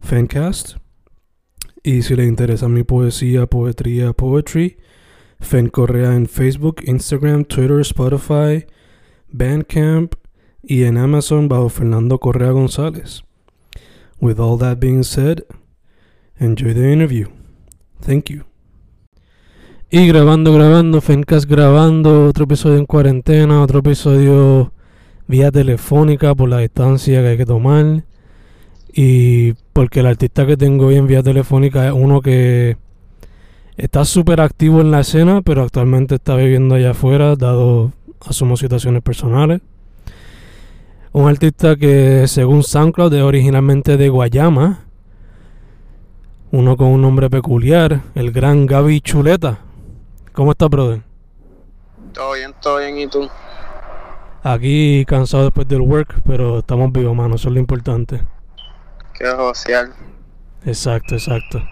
Fancast. Y si le interesa mi poesía, poetría, poetry, Fen Correa en Facebook, Instagram, Twitter, Spotify, Bandcamp y en Amazon bajo Fernando Correa González. With all that being said, enjoy the interview. Thank you. Y grabando, grabando, Fencast grabando, otro episodio en cuarentena, otro episodio vía telefónica por la distancia que hay que tomar. Y porque el artista que tengo hoy en vía telefónica es uno que está súper activo en la escena, pero actualmente está viviendo allá afuera, dado asumo situaciones personales. Un artista que según SoundCloud es originalmente de Guayama. Uno con un nombre peculiar, el gran Gaby Chuleta. ¿Cómo estás, brother? Todo bien, todo bien, ¿y tú? Aquí cansado después del work, pero estamos vivos, mano, eso es lo importante. Qué social. Exacto, exacto.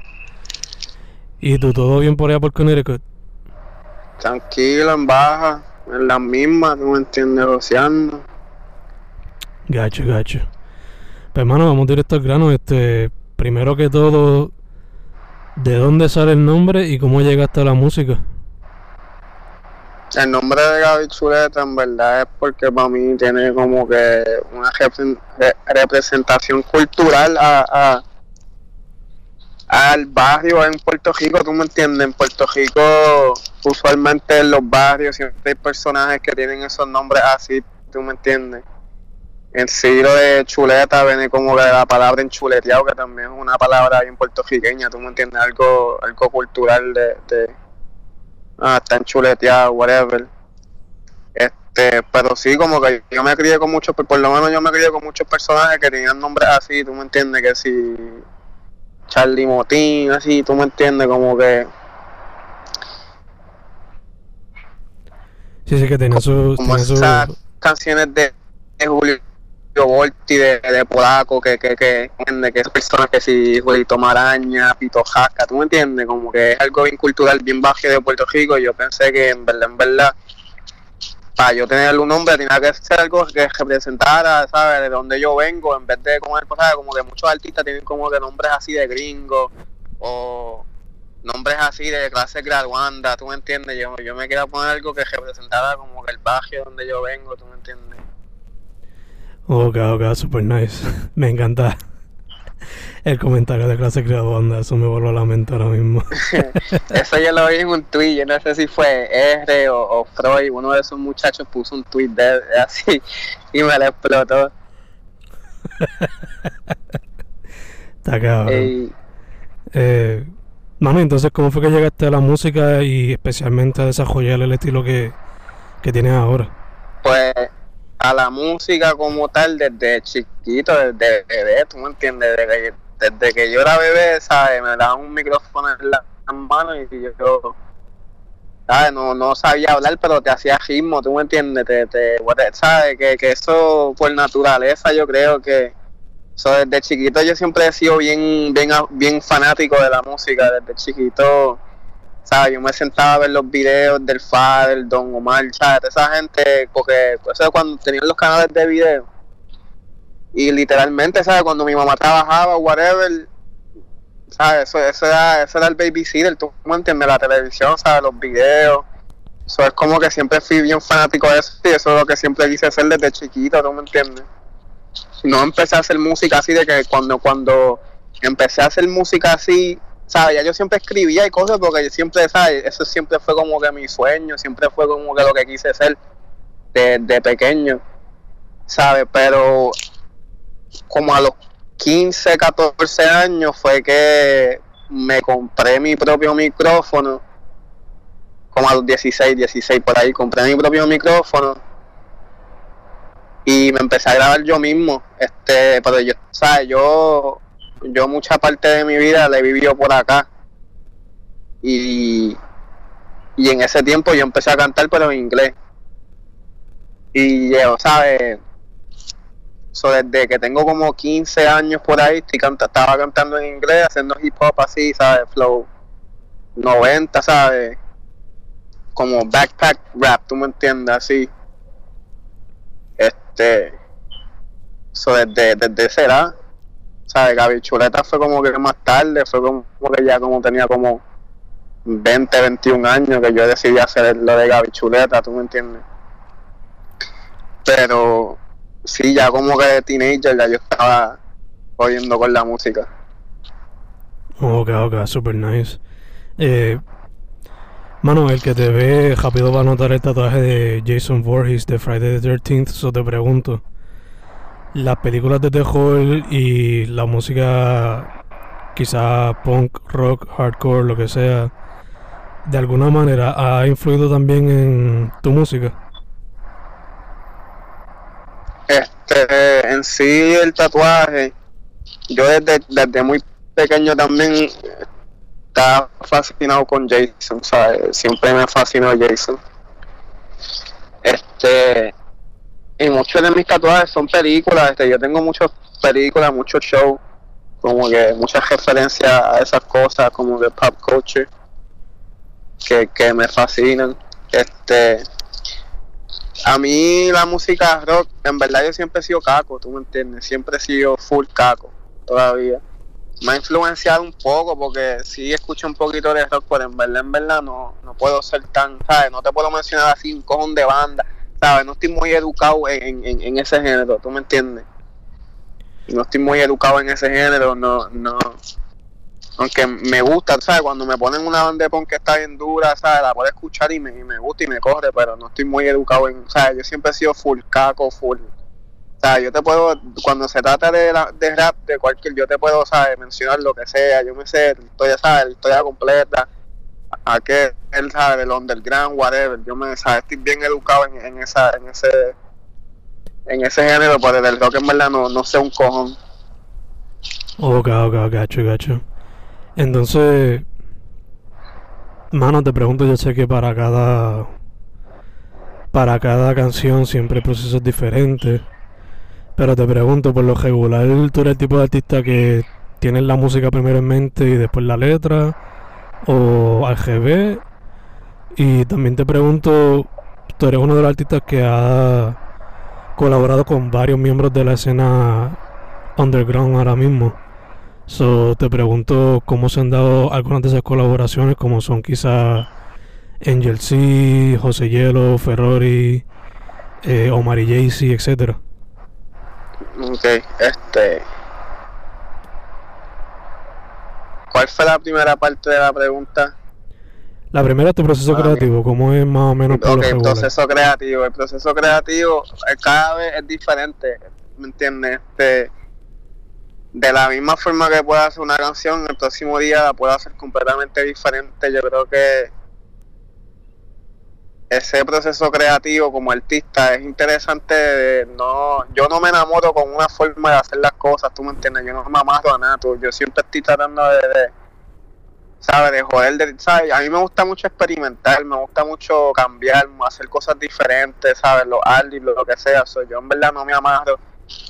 ¿Y tú, todo bien por allá por Connecticut? Tranquilo, en baja, en la misma, tú me entiendes, negociando. Gacho, gacho. Pues hermano, vamos directo al grano. Este, primero que todo, ¿de dónde sale el nombre y cómo llegaste a la música? El nombre de Gaby Chuleta en verdad es porque para mí tiene como que una repre- re- representación cultural a, a- al barrio en Puerto Rico, tú me entiendes, en Puerto Rico usualmente en los barrios siempre hay personajes que tienen esos nombres así, tú me entiendes. En sí de chuleta viene como que la palabra enchuleteado, que también es una palabra bien puertorriqueña, tú me entiendes, algo, algo cultural de, de ah, está enchuleteado, whatever. Este, pero sí, como que yo me crié con muchos, por lo menos yo me crié con muchos personajes que tenían nombres así, tú me entiendes, que si Charlie Motín, así, tú me entiendes, como que, Sí, sí, que tenía su... como su- esas canciones de, de Julio Volti, de, de Polaco, que, que, que, entiende, que esas personas que si Julito Maraña, Pito Jaca, tú me entiendes, como que es algo bien cultural, bien bajo de Puerto Rico, y yo pensé que en verdad, en verdad, para yo tener un nombre tenía que ser algo que representara, ¿sabes? De donde yo vengo, en vez de como, ¿sabes? como que muchos artistas tienen como que nombres así de gringos o nombres así de clase graduanda, ¿tú me entiendes? Yo, yo me quería poner algo que representara como que el barrio donde yo vengo, ¿tú me entiendes? Ok, ok, super nice. Me encanta el comentario de clase graduanda, eso me voló la mente ahora mismo. Eso yo lo vi en un tweet, yo no sé si fue R o, o Freud, uno de esos muchachos puso un tweet de, de así y me lo explotó. Está cabrón. Eh, mano, entonces, ¿cómo fue que llegaste a la música y especialmente a desarrollar el estilo que, que tienes ahora? pues a la música como tal desde chiquito, desde bebé, tú me entiendes, desde que, yo era bebé, ¿sabes? Me daban un micrófono en la mano y yo, ¿sabes? No, no sabía hablar, pero te hacía ritmo, tú me entiendes, te, te, ¿sabes? Que, que eso por naturaleza yo creo que eso desde chiquito yo siempre he sido bien, bien, bien fanático de la música, desde chiquito ¿sabes? Yo me sentaba a ver los videos del Fader, Don Omar, ¿sabes? Esa gente, porque eso es cuando tenían los canales de video. Y literalmente, ¿sabes? Cuando mi mamá trabajaba, whatever, ¿sabes? Eso, eso, era, eso era el babysitter, tú me entiendes, la televisión, ¿sabes? Los videos. Eso es como que siempre fui bien fanático de eso y eso es lo que siempre quise hacer desde chiquito, ¿tú me entiendes? No empecé a hacer música así de que cuando, cuando empecé a hacer música así, ¿sabes? Ya yo siempre escribía y cosas porque yo siempre, ¿sabes? Eso siempre fue como que mi sueño, siempre fue como que lo que quise ser de, pequeño, ¿sabes? Pero como a los 15, 14 años fue que me compré mi propio micrófono, como a los 16, 16 por ahí, compré mi propio micrófono y me empecé a grabar yo mismo, este, pero yo, ¿sabes? Yo yo mucha parte de mi vida la he vivido por acá. Y, y en ese tiempo yo empecé a cantar, pero en inglés. Y yo, ¿sabes? So, desde que tengo como 15 años por ahí, estoy canta, estaba cantando en inglés, haciendo hip hop así, ¿sabes? Flow 90, ¿sabes? Como backpack rap, ¿tú me entiendes? Así. Este. So, desde, desde esa edad ¿sabes? Gaby Chuleta fue como que más tarde, fue como que ya como tenía como 20, 21 años que yo decidí hacer lo de Gaby Chuleta, ¿tú me entiendes? Pero sí, ya como que de teenager ya yo estaba oyendo con la música. Ok, ok, super nice. Eh, mano, el que te ve rápido va a notar el tatuaje de Jason Voorhees de Friday the 13th, so te pregunto las películas de terror y la música quizá punk, rock, hardcore, lo que sea, de alguna manera ha influido también en tu música? Este, en sí el tatuaje, yo desde, desde muy pequeño también estaba fascinado con Jason, ¿sabes? Siempre me fascinó Jason. Este, y muchos de mis tatuajes son películas, este, yo tengo muchas películas, muchos shows, como que muchas referencias a esas cosas, como de pop culture, que, que me fascinan. Este, a mí la música rock, en verdad yo siempre he sido caco, tú me entiendes, siempre he sido full caco, todavía. Me ha influenciado un poco porque sí escucho un poquito de rock, pero en verdad, en verdad no, no puedo ser tan, ¿sabes? No te puedo mencionar así un cojón de banda ¿sabes? No estoy muy educado en, en, ese género, ¿tú me entiendes? No estoy muy educado en ese género, no, no. Aunque me gusta, ¿sabes? Cuando me ponen una banda que está bien dura, ¿sabes? La puedo escuchar y me, y me gusta y me corre, pero no estoy muy educado en, ¿sabes? Yo siempre he sido full caco, full. O sea, yo te puedo, cuando se trata de, la, de rap, de cualquier, yo te puedo, ¿sabes? Mencionar lo que sea, yo me sé historia, ¿sabes? La historia completa a que él sabe del underground, whatever. Yo me sabe, estoy bien educado en, en esa, en ese, en ese género, pero del rock en verdad no, no sé un cojón. Ok, ok, gacho, gacho. Entonces, mano, te pregunto, yo sé que para cada para cada canción siempre el proceso es diferente. Pero te pregunto, por lo regular, tú eres el tipo de artista que tienes la música primero en mente y después la letra o al GB. Y también te pregunto, tú eres uno de los artistas que ha colaborado con varios miembros de la escena underground ahora mismo. So, te pregunto cómo se han dado algunas de esas colaboraciones, como son quizá Angel C, José Hielo, Ferrari, eh, Omar y Jaycee, etcétera. Ok, este ¿Cuál fue la primera parte de la pregunta? La primera es tu proceso ah, creativo, ¿cómo es más o menos? ok, el proceso creativo. El proceso creativo eh, cada vez es diferente, ¿me entiendes? Este, de la misma forma que puedo hacer una canción, el próximo día la puedo hacer completamente diferente. Yo creo que ese proceso creativo como artista es interesante no yo no me enamoro con una forma de hacer las cosas tú me entiendes yo no me amarro a nada yo siempre estoy tratando de, sabes de joder de, ¿sabes? a mí me gusta mucho experimentar me gusta mucho cambiar hacer cosas diferentes sabes los artis lo, que sea yo en verdad no me amarro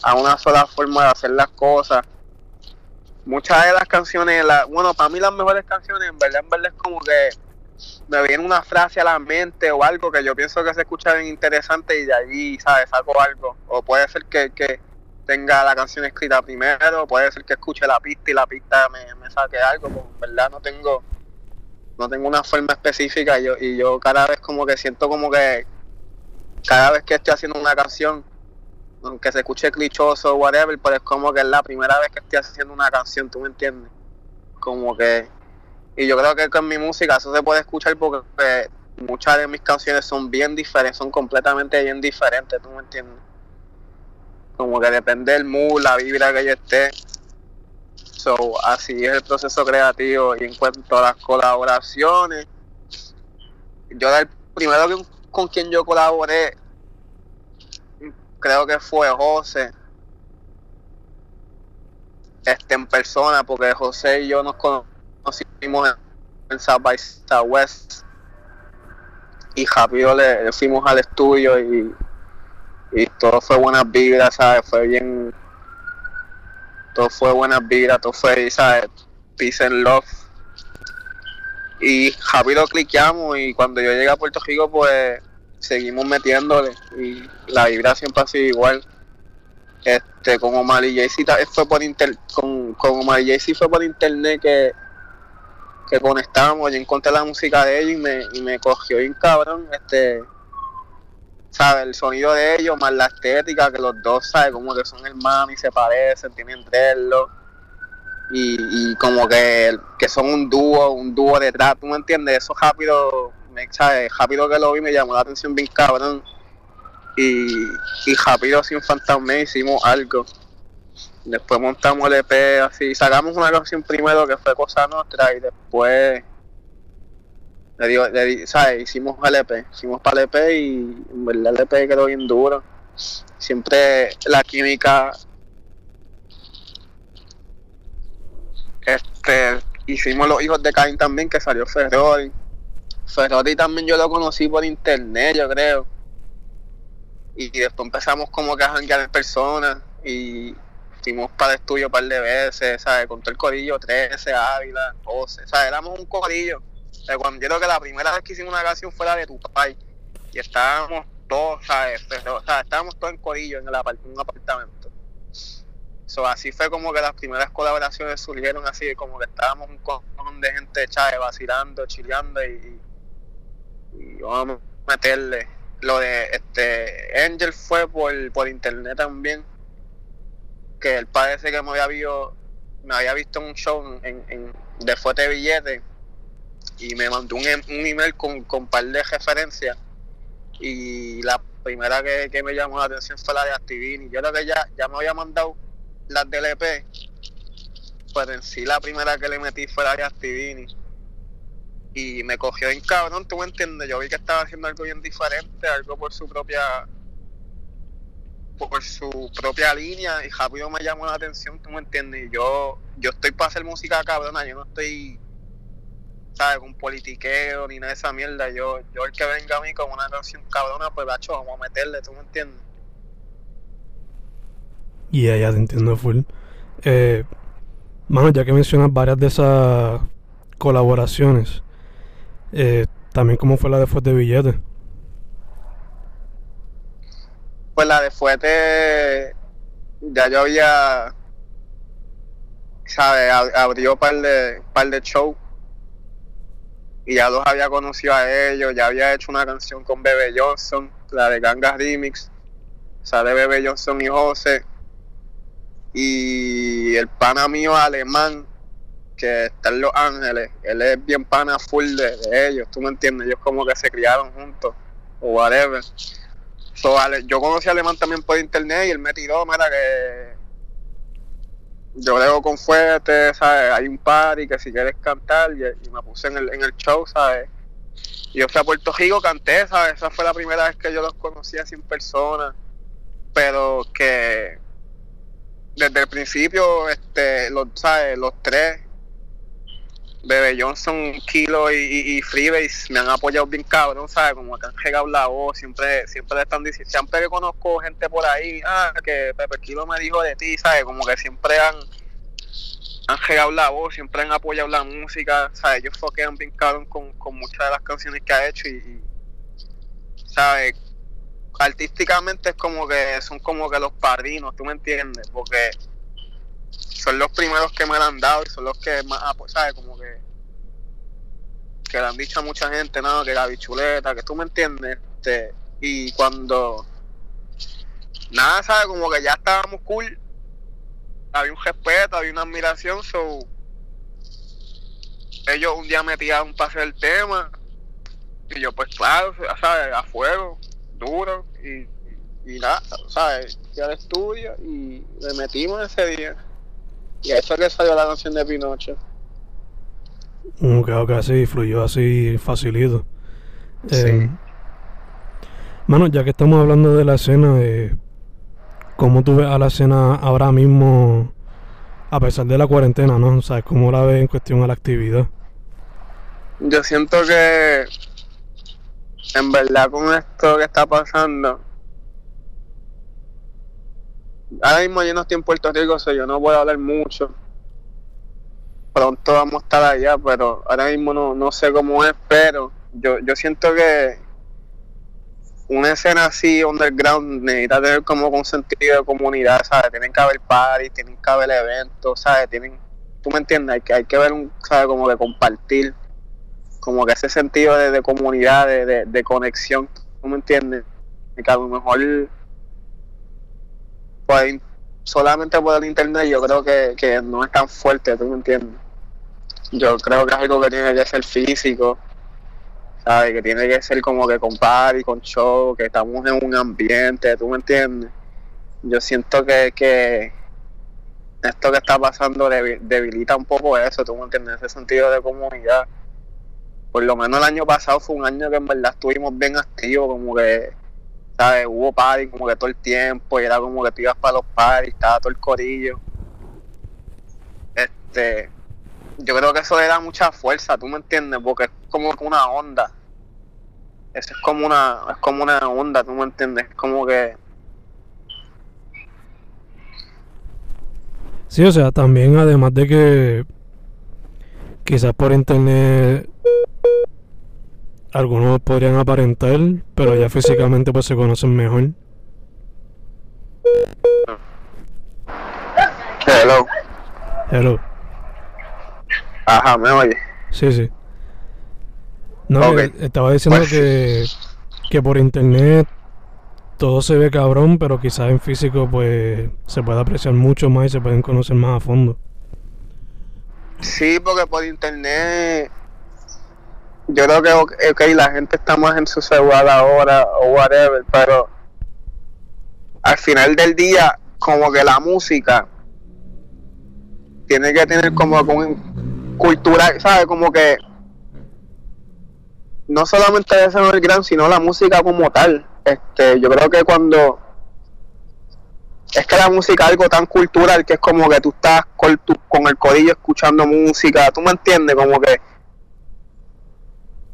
a una sola forma de hacer las cosas. Muchas de las canciones la, bueno para mí las mejores canciones en verdad en verdad es como que me viene una frase a la mente o algo que yo pienso que se escucha bien interesante y de allí, ¿sabes? Saco algo. O puede ser que, que tenga la canción escrita primero, puede ser que escuche la pista y la pista me, saque algo, porque en verdad no tengo no tengo una forma específica y yo, y yo cada vez como que siento como que cada vez que estoy haciendo una canción aunque se escuche clichoso o whatever, pero es como que es la primera vez que estoy haciendo una canción, ¿tú me entiendes? Como que... Y yo creo que con mi música eso se puede escuchar porque pues, muchas de mis canciones son bien diferentes, son completamente bien diferentes, ¿tú me entiendes? Como que depende del mood, la vibra que yo esté. So, así es el proceso creativo y en cuanto a las colaboraciones, yo el primero que, con quien yo colaboré creo que fue José este en persona porque José y yo nos conocimos en, South by Southwest y rápido le, fuimos al estudio y, y todo fue buenas vibras, ¿sabes? Fue bien, todo fue buenas vibras, todo fue, ¿sabes? Peace and love. Y rápido cliqueamos y cuando yo llegué a Puerto Rico, pues seguimos metiéndole y la vibra siempre ha sido igual. Este, con Omar y Jaycee fue por inter, con, con Omar y Jaycee fue por internet que, que conectamos, yo encontré la música de ellos y me, y me cogió bien cabrón, este, sabe, el sonido de ellos más la estética, que los dos, sabe, como que son hermanos y se parecen, tienen verlo y, y como que, que son un dúo, un dúo de ¿tú me entiendes? Eso rápido Rápido que lo vi me llamó la atención bien cabrón. Y, y rápido sin fantasma hicimos algo. Después montamos el EP así, sacamos una canción primero que fue Cosa Nuestra y después le digo, le, ¿sabes? hicimos el EP, hicimos para el y en verdad el EP quedó bien duro. Siempre la química este hicimos los hijos de Cain también que salió Ferrari Ferrari también yo lo conocí por internet, yo creo. Y después empezamos como que a janguear en persona y fuimos para el estudio un par de veces, ¿sabes? Con todo el corillo 13, Ávila, 12, ¿sabes? Éramos un corillo. cuando yo creo que la primera vez que hicimos una canción fue la de tu país y estábamos todos, ¿sabes? Pero, sea, estábamos todos en corillo en, el un apartamento. So, así fue como que las primeras colaboraciones surgieron así, como que estábamos un cojón de gente, ¿sabes? Vacilando, chileando y y vamos a meterle. Lo de este Angel fue por, por internet también. Que él parece que me había visto, me había visto en un show en, en, de Fuerte Billete y me mandó un, un email con, con par de referencias. Y la primera que, me llamó la atención fue la de Activini. Yo creo que ya, ya me había mandado las del EP, pero en sí la primera que le metí fue la de Activini y me cogió en cabrón, tú me entiendes, yo vi que estaba haciendo algo bien diferente, algo por su propia por su propia línea y rápido me llamó la atención, tú me entiendes, yo, yo estoy para hacer música cabrona, yo no estoy ¿sabes? con politiqueo ni nada de esa mierda, yo, yo el que venga a mí con una canción cabrona, pues bacho, vamos a meterle, tú me entiendes. Y yeah, te entiendo full. Eh, mano, ya que mencionas varias de esas colaboraciones, eh, también cómo fue la de Fuerte Billete. Pues la de Fuerte ya yo había ¿sabes? Abrió par de, par de show y ya los había conocido a ellos, ya había hecho una canción con Bebe Johnson, la de Gangas Remix, sale Bebe Johnson y José, y el pana mío alemán que está en Los Ángeles, él es bien pana full de, ellos, tú me entiendes, ellos como que se criaron juntos, o whatever. So, yo conocí a Alemán también por internet y él me tiró, mira que yo leo con fuerte, ¿sabes? Hay un party que si quieres cantar y, me puse en el, en el show, ¿sabes? Y yo fui a Puerto Rico, canté, ¿sabes? Esa fue la primera vez que yo los conocía sin persona, pero que desde el principio, este, los, ¿sabes? Los tres Bebe Johnson, Kilo y, Freebase me han apoyado bien cabrón, ¿sabes? Como que han llegado la voz, siempre, siempre están diciendo, siempre que conozco gente por ahí, ah, que Pepe Kilo me dijo de ti, ¿sabes? Como que siempre han, han llegado la voz, siempre han apoyado la música, ¿sabes? Ellos foquean bien cabrón con, con muchas de las canciones que ha hecho y, y ¿sabes? Artísticamente es como que son como que los padrinos, ¿tú me entiendes? Porque son los primeros que me lo han dado y son los que más, ¿sabes? Como que, que le han dicho a mucha gente, ¿no? Que la bichuleta, que tú me entiendes. Este, y cuando nada, ¿sabes? Como que ya estábamos cool. Había un respeto, había una admiración, so ellos un día me tiraron para hacer el tema y yo pues claro, ¿sabes? A fuego, duro y, y nada, ¿sabes? Fui al estudio y le metimos ese día. Y eso es que salió la canción de Pinocho. Ok, ok, así fluyó así facilito. Sí. Eh, Mano, ya que estamos hablando de la escena, eh, ¿cómo tú ves a la escena ahora mismo, a pesar de la cuarentena, ¿no? O sea, ¿cómo la ves en cuestión a la actividad? Yo siento que en verdad con esto que está pasando, ahora mismo yo no estoy en Puerto Rico, o sea, yo no puedo hablar mucho. Pronto vamos a estar allá, pero ahora mismo no, no sé cómo es, pero yo, yo siento que una escena así underground necesita tener como un sentido de comunidad, ¿sabes? Tienen que haber parties, tienen que haber eventos, ¿sabes? Tienen, tú me entiendes, hay que, hay que ver un, ¿sabes? Como de compartir, como que ese sentido de, de comunidad, de, de, de conexión, ¿tú me entiendes? Y que a lo mejor pues, solamente por el internet yo creo que, que no es tan fuerte, ¿tú me entiendes? Yo creo que es algo que tiene que ser físico, ¿sabes? Que tiene que ser como que con party, con show, que estamos en un ambiente, ¿tú me entiendes? Yo siento que, que esto que está pasando debi- debilita un poco eso, ¿tú me entiendes? Ese sentido de comunidad. Por lo menos el año pasado fue un año que en verdad estuvimos bien activos, como que, ¿sabes? Hubo party como que todo el tiempo, y era como que tú ibas para los parties, estaba todo el corillo. Este, yo creo que eso le da mucha fuerza, ¿tú me entiendes? Porque es como una onda. Eso es como una, es como una onda, ¿tú me entiendes? Es como que, Sí, o sea, también además de que quizás por internet algunos podrían aparentar, pero ya físicamente pues se conocen mejor. hello, Hello. ajá, me oye. Sí, sí. No, que estaba diciendo Pues- que, que por internet todo se ve cabrón, pero quizás en físico pues se puede apreciar mucho más y se pueden conocer más a fondo. Sí, porque por internet yo creo que ok, la gente está más en su celular ahora o whatever, pero al final del día como que la música tiene que tener como que un cultura, ¿sabes? Como que no solamente debe ser el gran, sino la música como tal. Este, yo creo que cuando es que la música es algo tan cultural que es como que tú estás con, tu- con el corillo escuchando música, tú me entiendes, como que,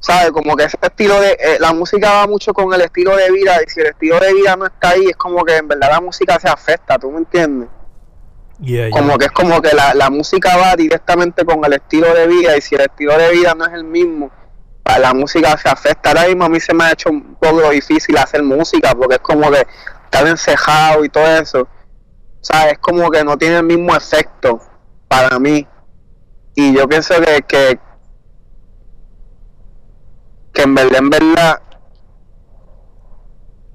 ¿sabes? Como que ese estilo de, eh, la música va mucho con el estilo de vida y si el estilo de vida no está ahí, es como que en verdad la música se afecta, tú me entiendes. Yeah, yeah. Como que es como que la, la música va directamente con el estilo de vida y si el estilo de vida no es el mismo, la música se afecta. Ahora mismo a mí se me ha hecho un poco difícil hacer música porque es como que estar encejado y todo eso. Sea, es como que no tiene el mismo efecto para mí. Y yo pienso que, que, que en verdad, en verdad,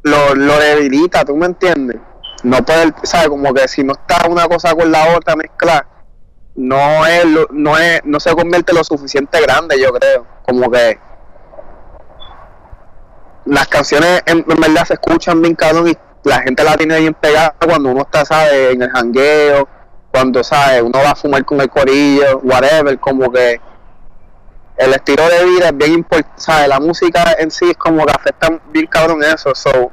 lo, lo debilita, ¿tú me entiendes? No poder, ¿sabes? Como que si no está una cosa con la otra mezclada, no es, no es, no se convierte lo suficiente grande, yo creo. Como que las canciones en, en verdad se escuchan bien cabrón y la gente la tiene bien pegada cuando uno está, ¿sabes? En el jangueo, cuando, ¿sabes? Uno va a fumar con el corillo, whatever, como que el estilo de vida es bien importante. La música en sí es como que afecta bien cabrón eso, so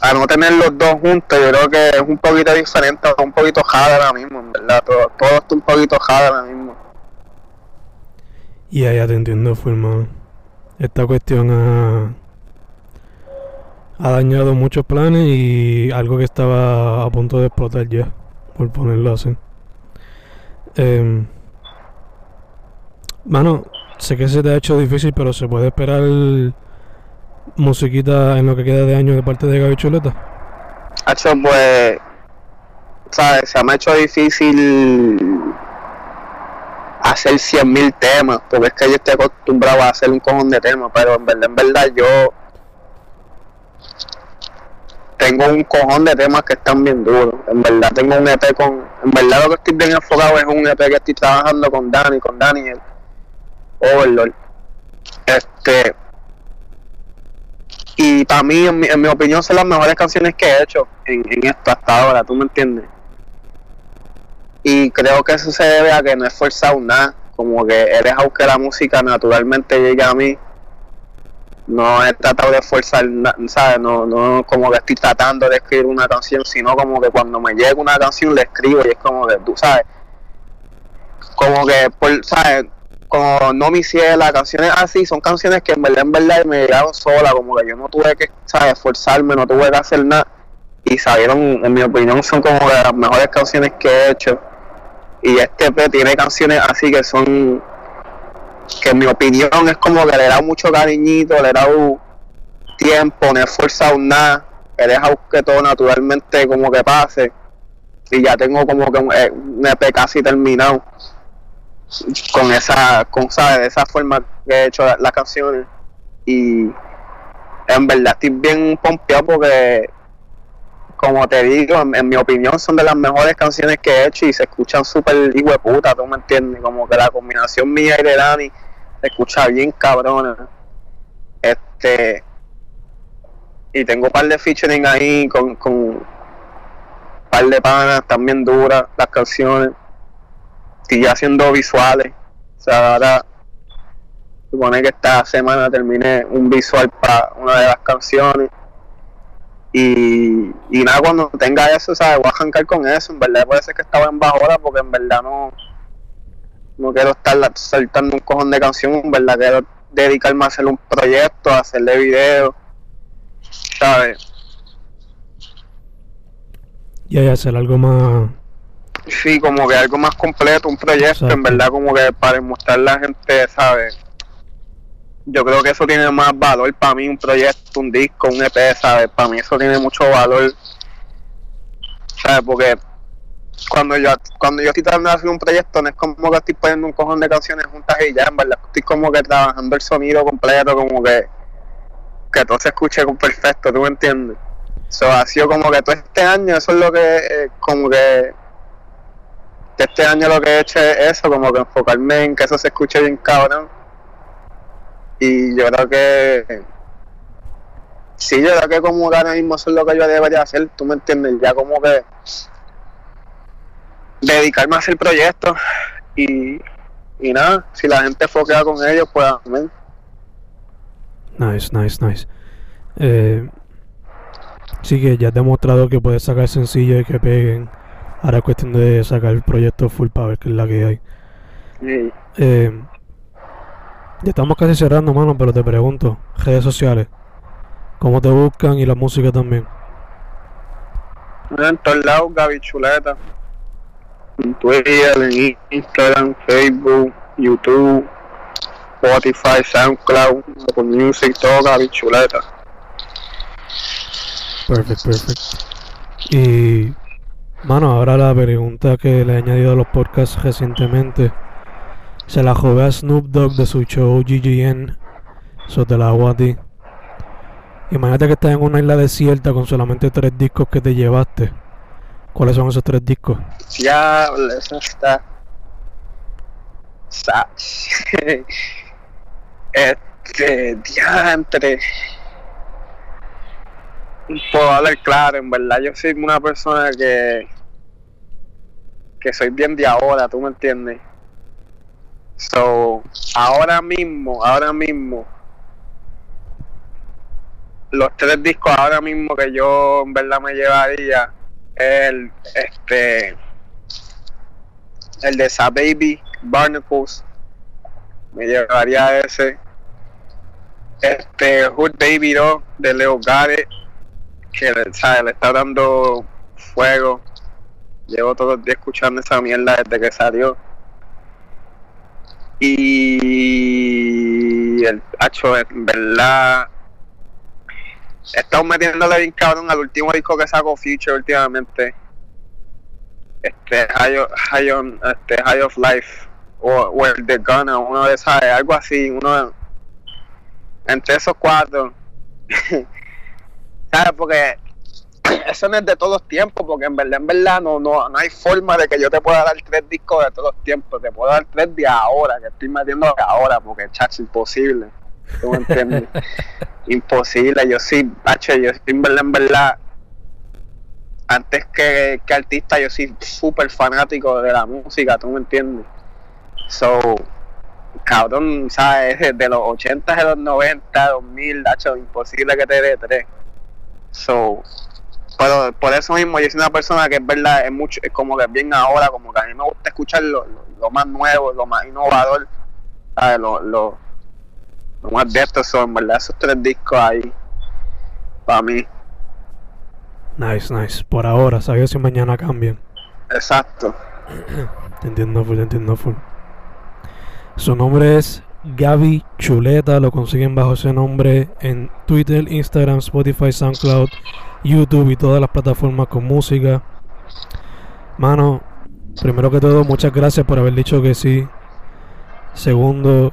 a no tener los dos juntos, yo creo que es un poquito diferente, un poquito hard ahora mismo, en verdad, todo, todo está un poquito hard ahora mismo. Y ya te entiendo, mano. Esta cuestión ha, ha dañado muchos planes y algo que estaba a punto de explotar ya, por ponerlo así. Em, mano, sé que se te ha hecho difícil, pero se puede esperar musiquita en lo que queda de año de parte de Gaby Chuleta. Hacho, pues, ¿sabes? Se me ha hecho difícil hacer 100.000 temas, porque es que yo estoy acostumbrado a hacer un cojón de temas, pero en verdad, en verdad, yo tengo un cojón de temas que están bien duros. En verdad tengo un EP con, en verdad lo que estoy bien enfocado es un EP que estoy trabajando con Dani, con Daniel, Overlord. Este y para mí, en mi, en mi, opinión, son las mejores canciones que he hecho en, en esto hasta ahora, ¿tú me entiendes? Y creo que eso se debe a que no he forzado nada, como que he dejado que la música naturalmente llegue a mí no he tratado de forzar, ¿sabes? No, no como que estoy tratando de escribir una canción, sino como que cuando me llega una canción le escribo y es como que, tú sabes, como que, por, ¿sabes? Como no me hiciera canciones así, son canciones que en verdad, en verdad me llegaron sola, como que yo no tuve que, ¿sabes? Esforzarme, no tuve que hacer nada y salieron, en mi opinión, son como de las mejores canciones que he hecho. Y este P tiene canciones así que son que en mi opinión es como que le he dado mucho cariñito, le he dado tiempo, no he esforzado nada, he dejado que todo naturalmente como que pase y ya tengo como que un, EP casi terminado con esa, con ¿sabes? de esa forma que he hecho las canciones y en verdad estoy bien pompeado porque como te digo, en, mi opinión son de las mejores canciones que he hecho y se escuchan súper hijo puta, tú me entiendes, como que la combinación mía y de Dani se escucha bien cabrona. Este y tengo un par de featuring ahí con, con un par de panas también duras las canciones. Estoy haciendo visuales. O sea, ahora supone que esta semana terminé un visual para una de las canciones y, y nada, cuando tenga eso, ¿sabes? Voy a arrancar con eso. En verdad puede ser que estaba en bajora porque en verdad no, no quiero estar saltando un cojón de canción. En verdad quiero dedicarme a hacer un proyecto, a hacerle videos, ¿sabes? Y hacer algo más... Sí, como que algo más completo, un proyecto, en verdad como que para mostrar a la gente, ¿sabes? yo creo que eso tiene más valor para mí, un proyecto, un disco, un EP, ¿sabes? Para mí eso tiene mucho valor, ¿sabes? Porque cuando yo cuando yo estoy tratando de hacer un proyecto no es como que estoy poniendo un cojón de canciones juntas y ya, en verdad, estoy como que trabajando el sonido completo, como que que todo se escuche perfecto, ¿tú me entiendes? Eso ha sido como que todo este año, eso es lo que, eh, como que este año lo que he hecho es eso, como que enfocarme en que eso se escuche bien cabrón y yo creo que sí, yo creo que como ahora mismo eso es lo que yo debería hacer, tú me entiendes, ya como que dedicarme a hacer proyectos y, y nada, si la gente foquea con ellos, pues amén. Nice, nice, nice. Eh, sí que ya has demostrado que puedes sacar sencillo y que peguen. Ahora es cuestión de sacar el proyecto full power, que es la que hay. Sí. Eh, ya estamos casi cerrando, mano, pero te pregunto, redes sociales, ¿cómo te buscan y la música también? En todos lados, Gaby Chuleta. En Twitter, en Instagram, Facebook, YouTube, Spotify, SoundCloud, Apple Music, todo Gaby Chuleta. Perfecto, perfecto. Y, mano, ahora la pregunta que le he añadido a los podcasts recientemente se la jode a Snoop Dogg de su show GGN. Eso te la hago. Imagínate que estás en una isla desierta con solamente tres discos que te llevaste. ¿Cuáles son esos tres discos? Ya, eso está. este, diantre. Puedo hablar claro, en verdad yo soy una persona que. que soy bien de ahora, ¿tú me entiendes? So, ahora mismo, ahora mismo, los tres discos ahora mismo que yo en verdad me llevaría el este el de Sa Baby Barnacles me llevaría ese este Hood Baby 2 de Leo Gare que ¿sabe? le está dando fuego llevo todos los días escuchando esa mierda desde que salió y el hacho, en verdad, he estado metiéndole bien cabrón al último disco que sacó Future últimamente. Este, High, high, on, este, high of Life, o Where the Gunner, uno de esas, algo así, uno entre esos cuatro. ¿Sabes? Porque eso no es de todos los tiempos, porque en verdad, en verdad, no, no, no hay forma de que yo te pueda dar tres discos de todos los tiempos. Te puedo dar tres de ahora, que estoy metiendo ahora, porque chacho, imposible. ¿Tú me entiendes? imposible. Yo sí, hacho, yo en verdad, en verdad, antes que, que artista, yo soy súper fanático de la música, ¿tú me entiendes? So, cabrón, ¿sabes? De los 80 de los 90, 2000, hacho, imposible que te dé tres. So, pero por eso mismo yo soy una persona que es verdad, es mucho, es como que bien ahora, como que a mí me gusta escuchar lo, lo, lo más nuevo, lo más innovador, ¿sabes? Lo, lo, lo más de estos son, ¿verdad? Esos tres discos ahí, para mí. Nice, nice. Por ahora, sabes si mañana cambian. Exacto. Te entiendo full, te entiendo full. Su nombre es Gaby Chuleta, lo consiguen bajo ese nombre en Twitter, Instagram, Spotify, SoundCloud, YouTube y todas las plataformas con música. Mano, primero que todo, muchas gracias por haber dicho que sí. Segundo,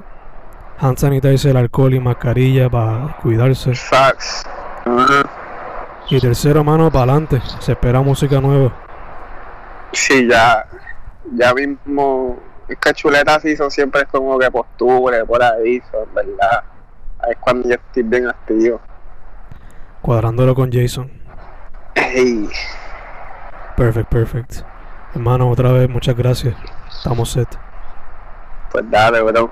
hand sanitizer, alcohol y mascarilla para cuidarse. Facts. Y tercero, mano, para adelante. Se espera música nueva. Sí, ya, ya mismo, es que chuletas hizo siempre es como que posture por ahí, son, ¿verdad? Ahí es cuando yo estoy bien activo. Cuadrándolo con Jason. Ey, Perfect, perfect. Hermano, otra vez, muchas gracias. Estamos set. pues dale, bro.